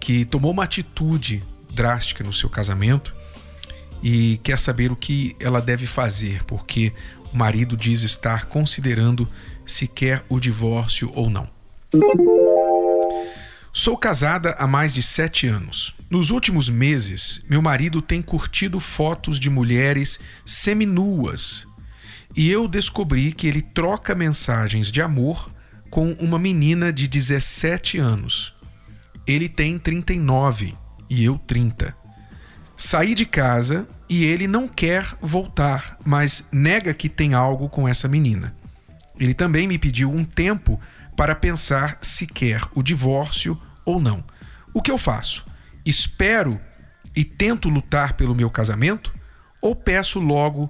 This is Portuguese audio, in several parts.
que tomou uma atitude drástica no seu casamento e quer saber o que ela deve fazer, porque o marido diz estar considerando se quer o divórcio ou não. Sou casada há mais de sete anos. Nos últimos meses, meu marido tem curtido fotos de mulheres seminuas e eu descobri que ele troca mensagens de amor com uma menina de 17 anos. Ele tem 39 e eu 30. Saí de casa e ele não quer voltar, mas nega que tem algo com essa menina. Ele também me pediu um tempo para pensar se quer o divórcio ou não. O que eu faço? Espero e tento lutar pelo meu casamento ou peço logo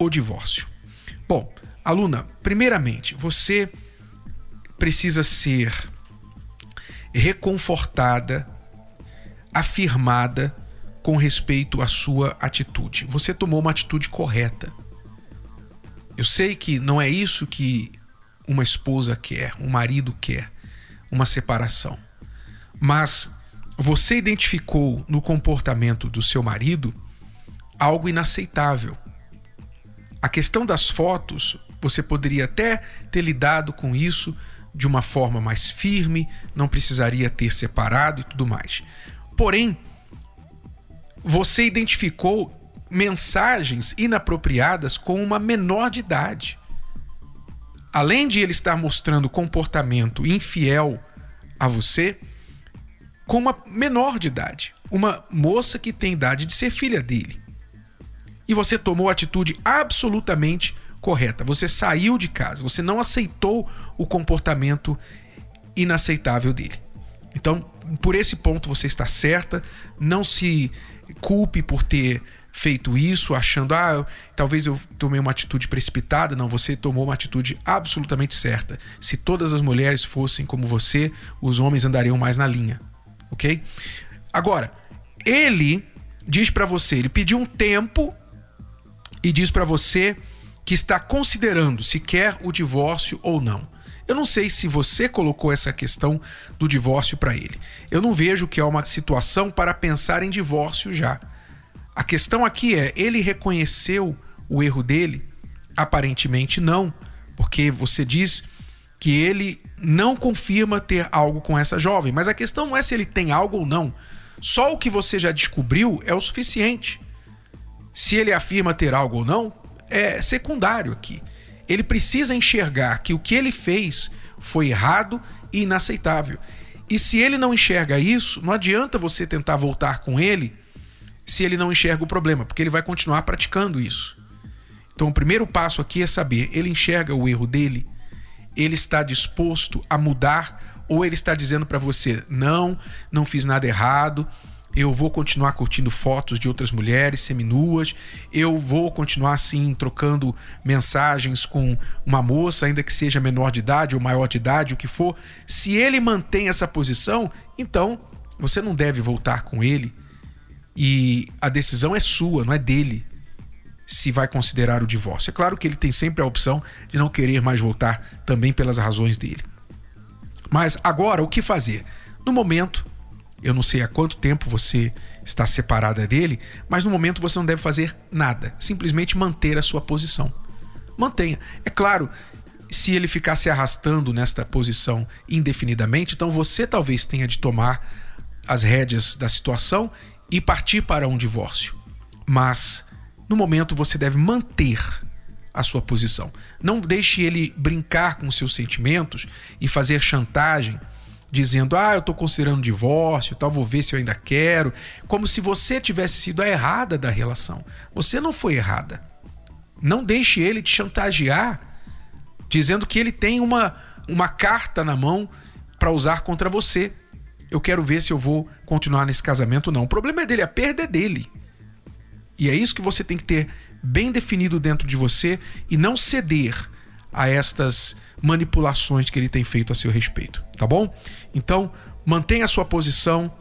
o divórcio? Bom, aluna, primeiramente, você precisa ser reconfortada, afirmada com respeito à sua atitude. Você tomou uma atitude correta. Eu sei que não é isso que uma esposa quer, um marido quer, uma separação. Mas você identificou no comportamento do seu marido algo inaceitável. A questão das fotos, você poderia até ter lidado com isso de uma forma mais firme, não precisaria ter separado e tudo mais. Porém, você identificou mensagens inapropriadas com uma menor de idade. Além de ele estar mostrando comportamento infiel a você, com uma menor de idade, uma moça que tem idade de ser filha dele. E você tomou atitude absolutamente correta. Você saiu de casa, você não aceitou o comportamento inaceitável dele. Então, por esse ponto você está certa, não se culpe por ter feito isso, achando, ah, eu, talvez eu tomei uma atitude precipitada. Não, você tomou uma atitude absolutamente certa. Se todas as mulheres fossem como você, os homens andariam mais na linha, ok? Agora, ele diz para você, ele pediu um tempo e diz para você que está considerando se quer o divórcio ou não. Eu não sei se você colocou essa questão do divórcio para ele. Eu não vejo que é uma situação para pensar em divórcio já. A questão aqui é: ele reconheceu o erro dele? Aparentemente não, porque você diz que ele não confirma ter algo com essa jovem. Mas a questão não é se ele tem algo ou não. Só o que você já descobriu é o suficiente. Se ele afirma ter algo ou não, é secundário aqui. Ele precisa enxergar que o que ele fez foi errado e inaceitável. E se ele não enxerga isso, não adianta você tentar voltar com ele se ele não enxerga o problema, porque ele vai continuar praticando isso. Então, o primeiro passo aqui é saber: ele enxerga o erro dele, ele está disposto a mudar, ou ele está dizendo para você: não, não fiz nada errado, eu vou continuar curtindo fotos de outras mulheres seminuas, eu vou continuar assim trocando mensagens com uma moça, ainda que seja menor de idade ou maior de idade, o que for. Se ele mantém essa posição, então você não deve voltar com ele e a decisão é sua, não é dele. Se vai considerar o divórcio. É claro que ele tem sempre a opção de não querer mais voltar também pelas razões dele. Mas agora, o que fazer? No momento, eu não sei há quanto tempo você está separada dele, mas no momento você não deve fazer nada, simplesmente manter a sua posição. Mantenha. É claro, se ele ficar se arrastando nesta posição indefinidamente, então você talvez tenha de tomar as rédeas da situação e partir para um divórcio. Mas no momento você deve manter a sua posição. Não deixe ele brincar com seus sentimentos e fazer chantagem dizendo: "Ah, eu estou considerando divórcio, tal, vou ver se eu ainda quero", como se você tivesse sido a errada da relação. Você não foi errada. Não deixe ele te chantagear dizendo que ele tem uma uma carta na mão para usar contra você. eu quero ver se eu vou continuar nesse casamento ou não. O problema é dele, a perda é dele. E é isso que você tem que ter bem definido dentro de você e não ceder a estas manipulações que ele tem feito a seu respeito, tá bom? Então, mantenha a sua posição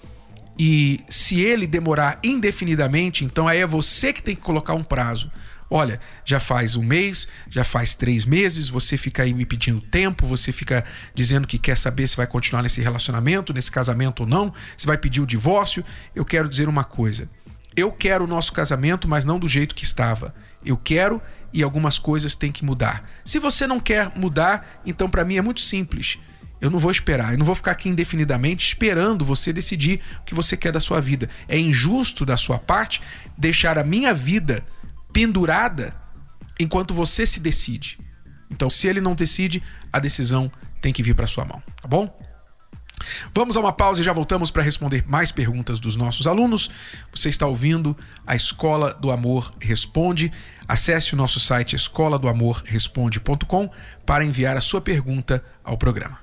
e se ele demorar indefinidamente, então aí é você que tem que colocar um prazo. Olha, já faz um mês, já faz três meses, você fica aí me pedindo tempo, você fica dizendo que quer saber se vai continuar nesse relacionamento, nesse casamento ou não, se vai pedir o divórcio. Eu quero dizer uma coisa. Eu quero o nosso casamento, mas não do jeito que estava. Eu quero e algumas coisas têm que mudar. Se você não quer mudar, então para mim é muito simples. Eu não vou esperar, eu não vou ficar aqui indefinidamente esperando você decidir o que você quer da sua vida. É injusto da sua parte deixar a minha vida pendurada enquanto você se decide. Então, se ele não decide, a decisão tem que vir para sua mão, tá bom? Vamos a uma pausa e já voltamos para responder mais perguntas dos nossos alunos. Você está ouvindo a Escola do Amor Responde. Acesse o nosso site escola do amor responde.com para enviar a sua pergunta ao programa.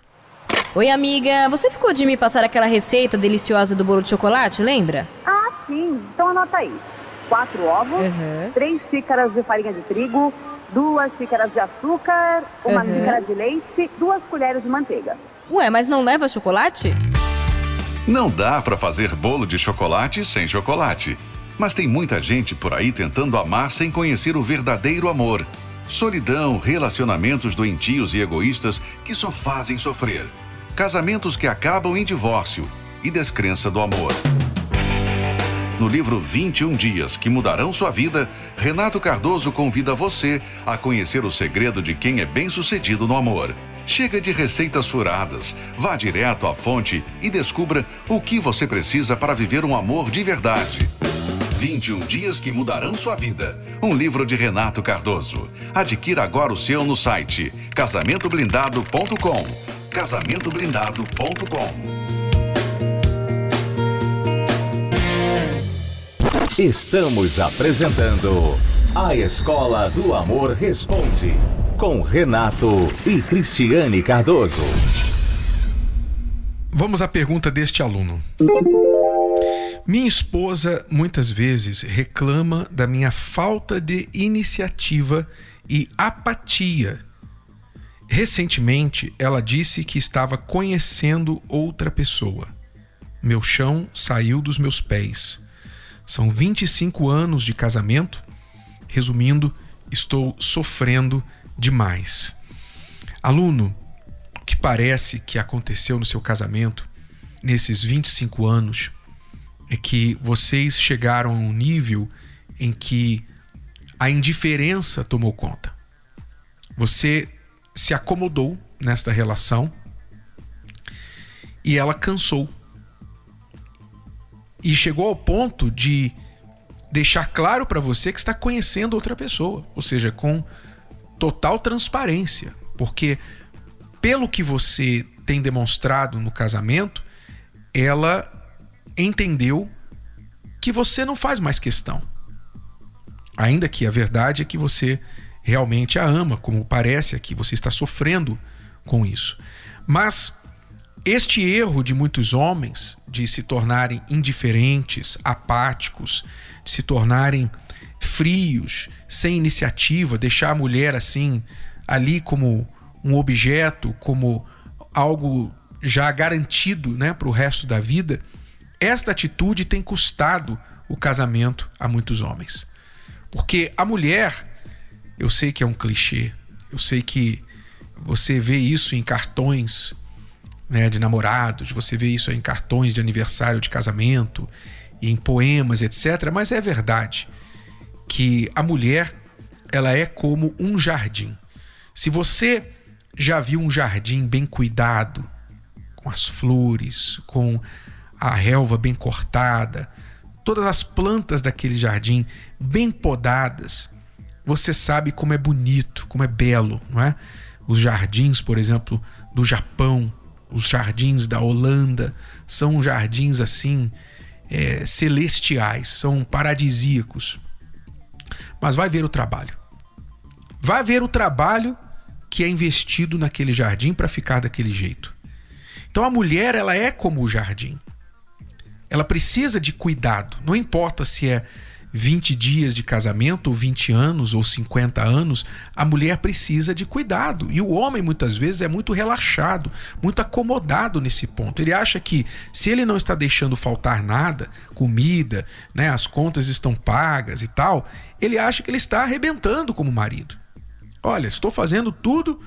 Oi, amiga. Você ficou de me passar aquela receita deliciosa do bolo de chocolate, lembra? Ah, sim. Então anota aí quatro ovos, uhum. três xícaras de farinha de trigo, duas xícaras de açúcar, uma uhum. xícara de leite, duas colheres de manteiga. Ué, mas não leva chocolate? Não dá para fazer bolo de chocolate sem chocolate. Mas tem muita gente por aí tentando amar sem conhecer o verdadeiro amor. Solidão, relacionamentos doentios e egoístas que só fazem sofrer. Casamentos que acabam em divórcio e descrença do amor. No livro 21 Dias que Mudarão Sua Vida, Renato Cardoso convida você a conhecer o segredo de quem é bem-sucedido no amor. Chega de receitas furadas, vá direto à fonte e descubra o que você precisa para viver um amor de verdade. 21 Dias que Mudarão Sua Vida. Um livro de Renato Cardoso. Adquira agora o seu no site casamentoblindado.com. Casamentoblindado.com. Estamos apresentando A Escola do Amor Responde, com Renato e Cristiane Cardoso. Vamos à pergunta deste aluno. Minha esposa muitas vezes reclama da minha falta de iniciativa e apatia. Recentemente, ela disse que estava conhecendo outra pessoa. Meu chão saiu dos meus pés. São 25 anos de casamento. Resumindo, estou sofrendo demais. Aluno, o que parece que aconteceu no seu casamento nesses 25 anos é que vocês chegaram a um nível em que a indiferença tomou conta. Você se acomodou nesta relação e ela cansou e chegou ao ponto de deixar claro para você que está conhecendo outra pessoa, ou seja, com total transparência, porque pelo que você tem demonstrado no casamento, ela entendeu que você não faz mais questão. Ainda que a verdade é que você realmente a ama, como parece aqui, você está sofrendo com isso. Mas este erro de muitos homens de se tornarem indiferentes, apáticos, de se tornarem frios, sem iniciativa, deixar a mulher assim, ali como um objeto, como algo já garantido né, para o resto da vida, esta atitude tem custado o casamento a muitos homens. Porque a mulher, eu sei que é um clichê, eu sei que você vê isso em cartões né, de namorados, você vê isso em cartões de aniversário de casamento, em poemas, etc. Mas é verdade que a mulher ela é como um jardim. Se você já viu um jardim bem cuidado, com as flores, com a relva bem cortada, todas as plantas daquele jardim bem podadas, você sabe como é bonito, como é belo, não é? Os jardins, por exemplo, do Japão, os jardins da Holanda são jardins assim é, celestiais, são paradisíacos. Mas vai ver o trabalho. Vai ver o trabalho que é investido naquele jardim para ficar daquele jeito. Então a mulher, ela é como o jardim. Ela precisa de cuidado. Não importa se é 20 dias de casamento, ou 20 anos, ou 50 anos, a mulher precisa de cuidado. E o homem, muitas vezes, é muito relaxado, muito acomodado nesse ponto. Ele acha que se ele não está deixando faltar nada, comida, né, as contas estão pagas e tal, ele acha que ele está arrebentando como marido. Olha, estou fazendo tudo,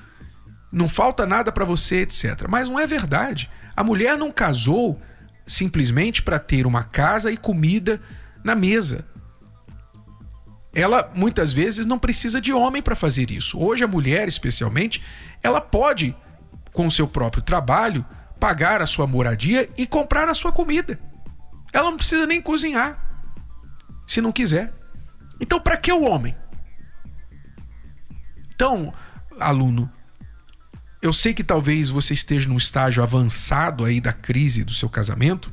não falta nada para você, etc. Mas não é verdade. A mulher não casou simplesmente para ter uma casa e comida na mesa ela muitas vezes não precisa de homem para fazer isso. Hoje a mulher, especialmente, ela pode, com seu próprio trabalho, pagar a sua moradia e comprar a sua comida. Ela não precisa nem cozinhar, se não quiser. Então, para que o homem? Então, aluno, eu sei que talvez você esteja num estágio avançado aí da crise do seu casamento,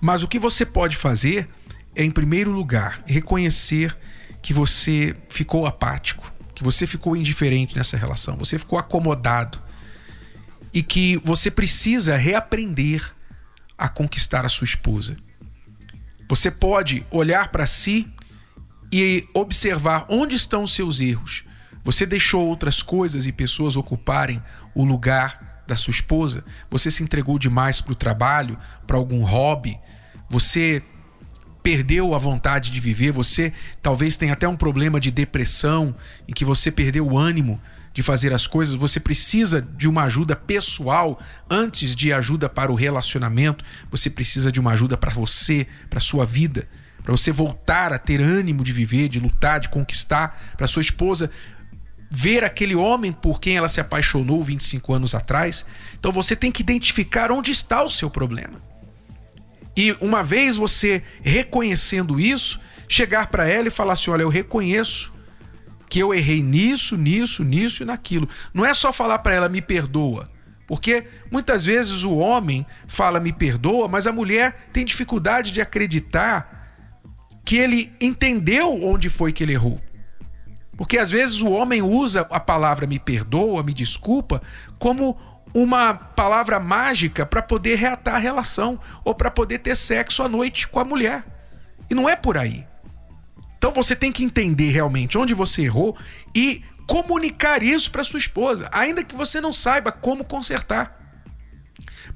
mas o que você pode fazer é, em primeiro lugar, reconhecer que você ficou apático, que você ficou indiferente nessa relação, você ficou acomodado e que você precisa reaprender a conquistar a sua esposa. Você pode olhar para si e observar onde estão os seus erros. Você deixou outras coisas e pessoas ocuparem o lugar da sua esposa? Você se entregou demais para o trabalho, para algum hobby? Você perdeu a vontade de viver, você talvez tenha até um problema de depressão, em que você perdeu o ânimo de fazer as coisas, você precisa de uma ajuda pessoal antes de ajuda para o relacionamento, você precisa de uma ajuda para você, para sua vida, para você voltar a ter ânimo de viver, de lutar, de conquistar, para sua esposa ver aquele homem por quem ela se apaixonou 25 anos atrás. Então você tem que identificar onde está o seu problema. E uma vez você reconhecendo isso, chegar para ela e falar assim: olha, eu reconheço que eu errei nisso, nisso, nisso e naquilo. Não é só falar para ela, me perdoa. Porque muitas vezes o homem fala, me perdoa, mas a mulher tem dificuldade de acreditar que ele entendeu onde foi que ele errou. Porque às vezes o homem usa a palavra me perdoa, me desculpa, como uma palavra mágica para poder reatar a relação ou para poder ter sexo à noite com a mulher. E não é por aí. Então você tem que entender realmente onde você errou e comunicar isso para sua esposa, ainda que você não saiba como consertar.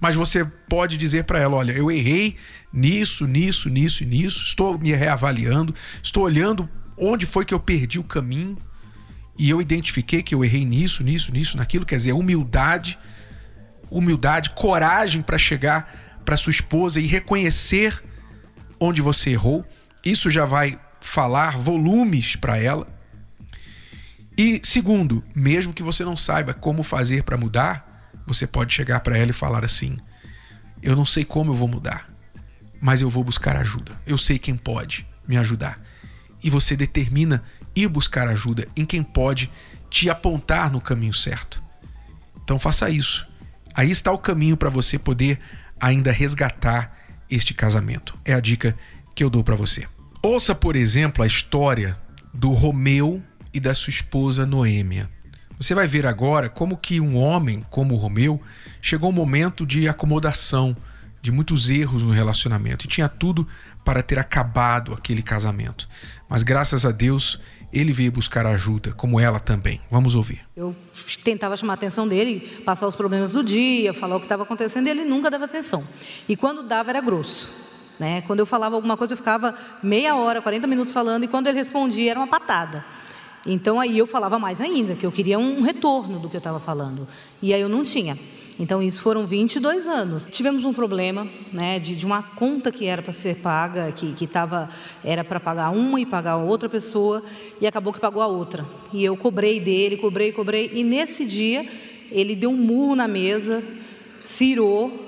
Mas você pode dizer para ela: olha, eu errei nisso, nisso, nisso e nisso, estou me reavaliando, estou olhando onde foi que eu perdi o caminho e eu identifiquei que eu errei nisso, nisso, nisso, naquilo. Quer dizer, humildade humildade, coragem para chegar para sua esposa e reconhecer onde você errou. Isso já vai falar volumes para ela. E segundo, mesmo que você não saiba como fazer para mudar, você pode chegar para ela e falar assim: Eu não sei como eu vou mudar, mas eu vou buscar ajuda. Eu sei quem pode me ajudar. E você determina ir buscar ajuda em quem pode te apontar no caminho certo. Então faça isso. Aí está o caminho para você poder ainda resgatar este casamento. É a dica que eu dou para você. Ouça, por exemplo, a história do Romeu e da sua esposa Noêmia. Você vai ver agora como que um homem como Romeu chegou um momento de acomodação, de muitos erros no relacionamento e tinha tudo para ter acabado aquele casamento. Mas graças a Deus, ele veio buscar ajuda, como ela também. Vamos ouvir. Eu tentava chamar a atenção dele, passar os problemas do dia, falar o que estava acontecendo, e ele nunca dava atenção. E quando dava, era grosso. Né? Quando eu falava alguma coisa, eu ficava meia hora, 40 minutos falando, e quando ele respondia, era uma patada. Então aí eu falava mais ainda, que eu queria um retorno do que eu estava falando. E aí eu não tinha. Então, isso foram 22 anos. Tivemos um problema né, de, de uma conta que era para ser paga, que, que tava, era para pagar uma e pagar outra pessoa, e acabou que pagou a outra. E eu cobrei dele, cobrei, cobrei, e nesse dia ele deu um murro na mesa, cirou,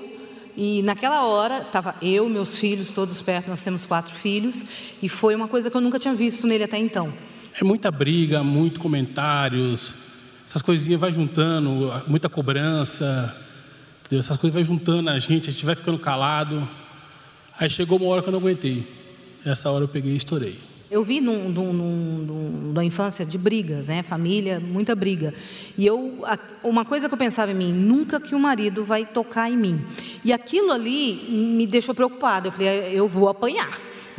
e naquela hora estava eu, meus filhos, todos perto, nós temos quatro filhos, e foi uma coisa que eu nunca tinha visto nele até então. É muita briga, muito comentários, essas coisinhas vai juntando, muita cobrança, entendeu? essas coisas vai juntando a gente, a gente vai ficando calado. Aí chegou uma hora que eu não aguentei. Essa hora eu peguei e estourei. Eu vi num, num, num, da infância de brigas, né? Família, muita briga. E eu, uma coisa que eu pensava em mim, nunca que o marido vai tocar em mim. E aquilo ali me deixou preocupada. Eu falei, eu vou apanhar.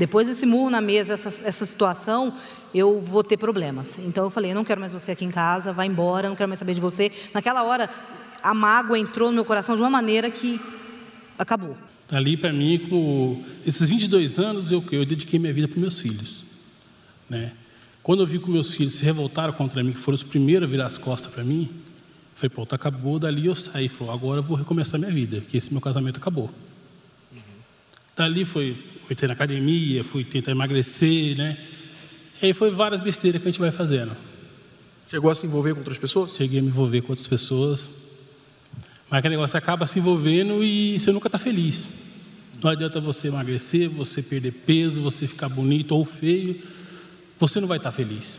Depois desse murro na mesa, essa, essa situação, eu vou ter problemas. Então eu falei, eu não quero mais você aqui em casa, vai embora, não quero mais saber de você. Naquela hora, a mágoa entrou no meu coração de uma maneira que acabou. Ali, para mim, com esses 22 anos, eu, eu dediquei minha vida para meus filhos. Né? Quando eu vi que meus filhos se revoltaram contra mim, que foram os primeiros a virar as costas para mim, falei, pô, tá acabou, dali eu saí, falei, agora eu vou recomeçar minha vida, porque esse meu casamento acabou. Uhum. Dali foi, fui ter na academia, fui tentar emagrecer, né? E aí foi várias besteiras que a gente vai fazendo. Chegou a se envolver com outras pessoas? Cheguei a me envolver com outras pessoas. Mas aquele negócio acaba se envolvendo e você nunca está feliz. Não adianta você emagrecer, você perder peso, você ficar bonito ou feio você não vai estar feliz.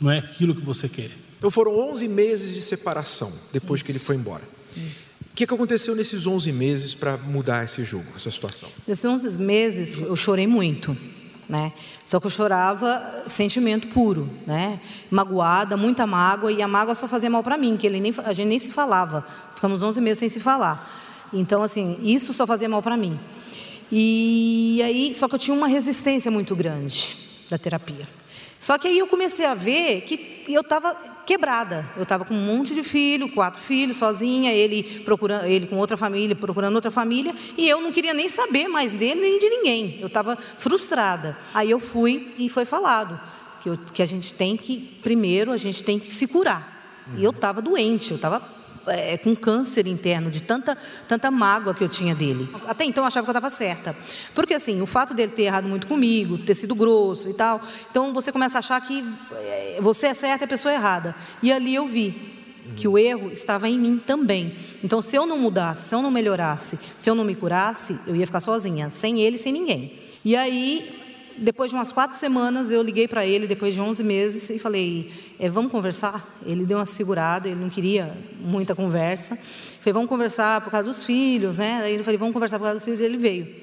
Não é aquilo que você quer. Então foram 11 meses de separação depois Isso. que ele foi embora. Isso. O que, que aconteceu nesses 11 meses para mudar esse jogo, essa situação? Nesses 11 meses eu chorei muito. Né? Só que eu chorava sentimento puro, né? Magoada, muita mágoa e a mágoa só fazia mal para mim, que ele nem, a gente nem se falava. Ficamos 11 meses sem se falar. Então assim, isso só fazia mal para mim. E aí, só que eu tinha uma resistência muito grande da terapia. Só que aí eu comecei a ver que eu estava quebrada. Eu estava com um monte de filho, quatro filhos, sozinha, ele procurando, ele com outra família, procurando outra família, e eu não queria nem saber mais dele nem de ninguém. Eu estava frustrada. Aí eu fui e foi falado que, eu, que a gente tem que primeiro a gente tem que se curar. Uhum. E eu estava doente, eu estava é, com câncer interno, de tanta, tanta mágoa que eu tinha dele. Até então eu achava que eu estava certa. Porque assim, o fato dele ter errado muito comigo, ter sido grosso e tal, então você começa a achar que é, você é certa e a pessoa é errada. E ali eu vi que o erro estava em mim também. Então, se eu não mudasse, se eu não melhorasse, se eu não me curasse, eu ia ficar sozinha, sem ele, sem ninguém. E aí depois de umas quatro semanas, eu liguei para ele, depois de 11 meses, e falei: é, Vamos conversar? Ele deu uma segurada, ele não queria muita conversa. Falei: Vamos conversar por causa dos filhos, né? Aí eu falei: Vamos conversar por causa dos filhos, e ele veio.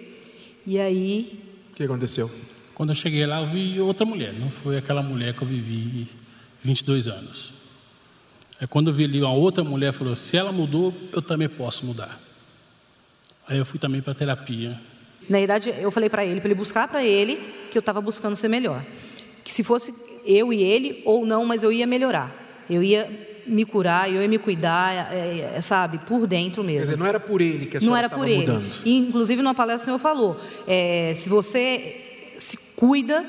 E aí. O que aconteceu? Quando eu cheguei lá, eu vi outra mulher, não foi aquela mulher que eu vivi 22 anos. Aí, quando eu vi ali uma outra mulher, falou: Se ela mudou, eu também posso mudar. Aí eu fui também para a terapia na verdade, eu falei para ele, para ele buscar para ele, que eu estava buscando ser melhor. Que se fosse eu e ele, ou não, mas eu ia melhorar. Eu ia me curar, eu ia me cuidar, é, é, sabe, por dentro mesmo. Quer dizer, não era por ele que a senhora Não era por ele. E, inclusive, numa palestra o senhor falou, é, se você se cuida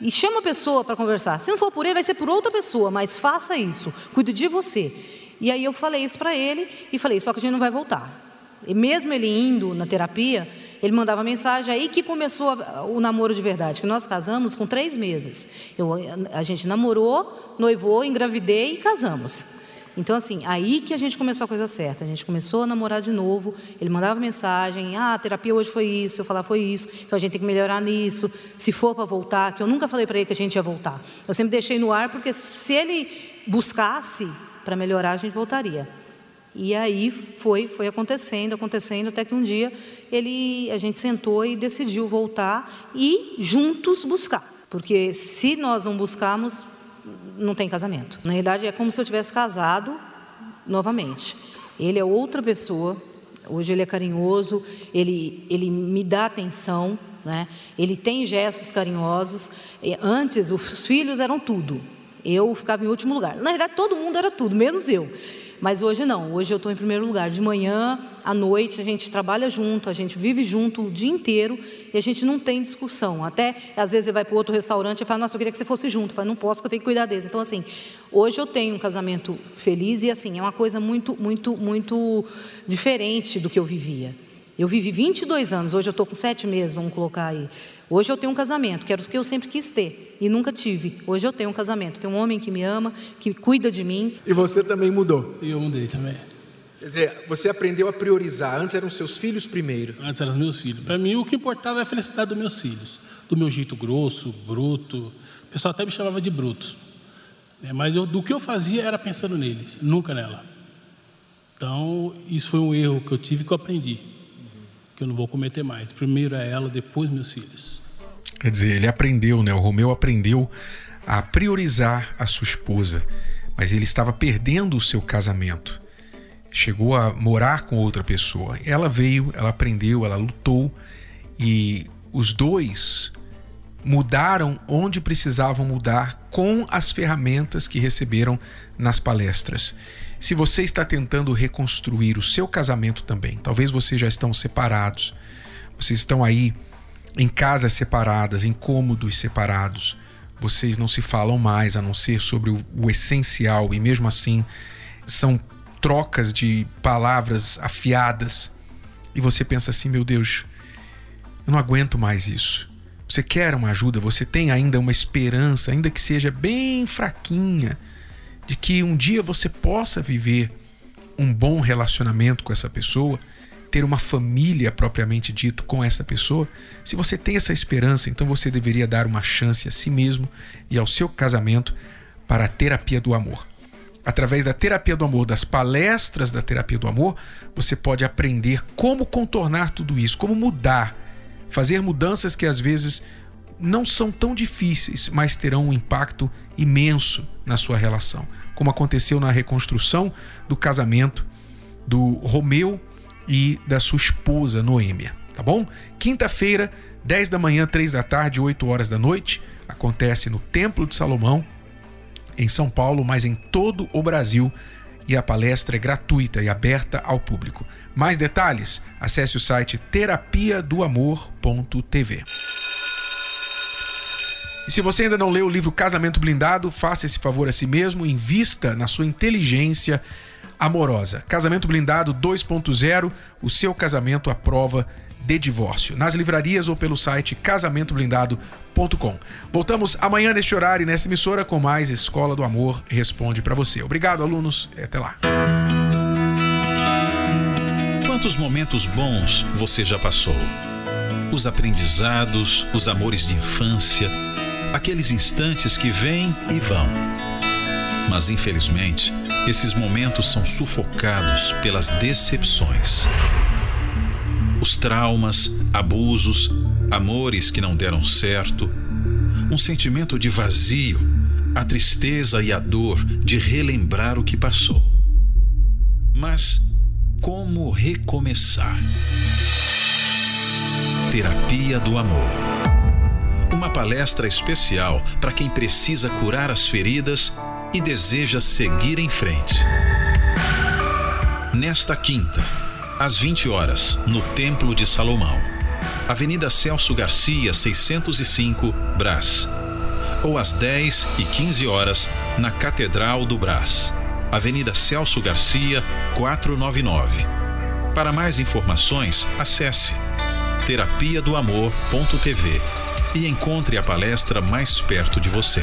e chama a pessoa para conversar, se não for por ele, vai ser por outra pessoa, mas faça isso, cuide de você. E aí eu falei isso para ele e falei, só que a gente não vai voltar. E mesmo ele indo na terapia, ele mandava mensagem, aí que começou o namoro de verdade, que nós casamos com três meses. Eu, a gente namorou, noivou, engravidei e casamos. Então, assim, aí que a gente começou a coisa certa. A gente começou a namorar de novo. Ele mandava mensagem: ah, a terapia hoje foi isso. Eu falava: foi isso. Então a gente tem que melhorar nisso. Se for para voltar, que eu nunca falei para ele que a gente ia voltar. Eu sempre deixei no ar, porque se ele buscasse para melhorar, a gente voltaria. E aí foi, foi acontecendo, acontecendo, até que um dia ele, a gente sentou e decidiu voltar e juntos buscar. Porque se nós não buscarmos, não tem casamento. Na verdade, é como se eu tivesse casado novamente. Ele é outra pessoa, hoje ele é carinhoso, ele, ele me dá atenção, né? ele tem gestos carinhosos. Antes, os filhos eram tudo. Eu ficava em último lugar. Na verdade, todo mundo era tudo, menos eu. Mas hoje não, hoje eu estou em primeiro lugar. De manhã à noite a gente trabalha junto, a gente vive junto o dia inteiro e a gente não tem discussão. Até às vezes ele vai para outro restaurante e fala: Nossa, eu queria que você fosse junto. Eu falo, não posso, porque eu tenho que cuidar deles. Então, assim, hoje eu tenho um casamento feliz e, assim, é uma coisa muito, muito, muito diferente do que eu vivia. Eu vivi 22 anos, hoje eu estou com sete meses, vamos colocar aí. Hoje eu tenho um casamento, que era o que eu sempre quis ter e nunca tive. Hoje eu tenho um casamento, tenho um homem que me ama, que cuida de mim. E você também mudou? E eu mudei também. Quer dizer, você aprendeu a priorizar. Antes eram seus filhos primeiro. Antes eram meus filhos. Para mim, o que importava é a felicidade dos meus filhos. Do meu jeito grosso, bruto. O pessoal até me chamava de brutos. É, mas eu, do que eu fazia era pensando neles, nunca nela. Então, isso foi um erro que eu tive que eu aprendi que eu não vou cometer mais. Primeiro é ela, depois meus filhos. Quer dizer, ele aprendeu, né? O Romeu aprendeu a priorizar a sua esposa, mas ele estava perdendo o seu casamento. Chegou a morar com outra pessoa. Ela veio, ela aprendeu, ela lutou e os dois mudaram onde precisavam mudar com as ferramentas que receberam nas palestras. Se você está tentando reconstruir o seu casamento também, talvez vocês já estão separados, vocês estão aí em casas separadas, em cômodos separados, vocês não se falam mais a não ser sobre o, o essencial. E mesmo assim são trocas de palavras afiadas. E você pensa assim, meu Deus, eu não aguento mais isso. Você quer uma ajuda, você tem ainda uma esperança, ainda que seja bem fraquinha, de que um dia você possa viver um bom relacionamento com essa pessoa, ter uma família propriamente dito com essa pessoa. Se você tem essa esperança, então você deveria dar uma chance a si mesmo e ao seu casamento para a terapia do amor. Através da terapia do amor, das palestras da terapia do amor, você pode aprender como contornar tudo isso, como mudar fazer mudanças que às vezes não são tão difíceis, mas terão um impacto imenso na sua relação, como aconteceu na reconstrução do casamento do Romeu e da sua esposa Noêmia, tá bom? Quinta-feira, 10 da manhã, 3 da tarde, 8 horas da noite, acontece no Templo de Salomão, em São Paulo, mas em todo o Brasil e a palestra é gratuita e aberta ao público. Mais detalhes? Acesse o site terapia do amor.tv. E se você ainda não leu o livro Casamento Blindado, faça esse favor a si mesmo, invista na sua inteligência amorosa. Casamento Blindado 2.0, o seu casamento à prova de divórcio. Nas livrarias ou pelo site casamentoblindado.com. Voltamos amanhã neste horário e nesta emissora com mais Escola do Amor Responde para você. Obrigado, alunos. Até lá. Quantos momentos bons você já passou? Os aprendizados, os amores de infância aqueles instantes que vêm e vão. Mas infelizmente, esses momentos são sufocados pelas decepções. Os traumas, abusos, amores que não deram certo, um sentimento de vazio, a tristeza e a dor de relembrar o que passou. Mas como recomeçar? Terapia do Amor uma palestra especial para quem precisa curar as feridas e deseja seguir em frente. Nesta quinta, às 20 horas, no Templo de Salomão, Avenida Celso Garcia, 605, Brás. Ou às 10 e 15 horas, na Catedral do Brás, Avenida Celso Garcia, 499. Para mais informações, acesse terapia do amor.tv e encontre a palestra mais perto de você.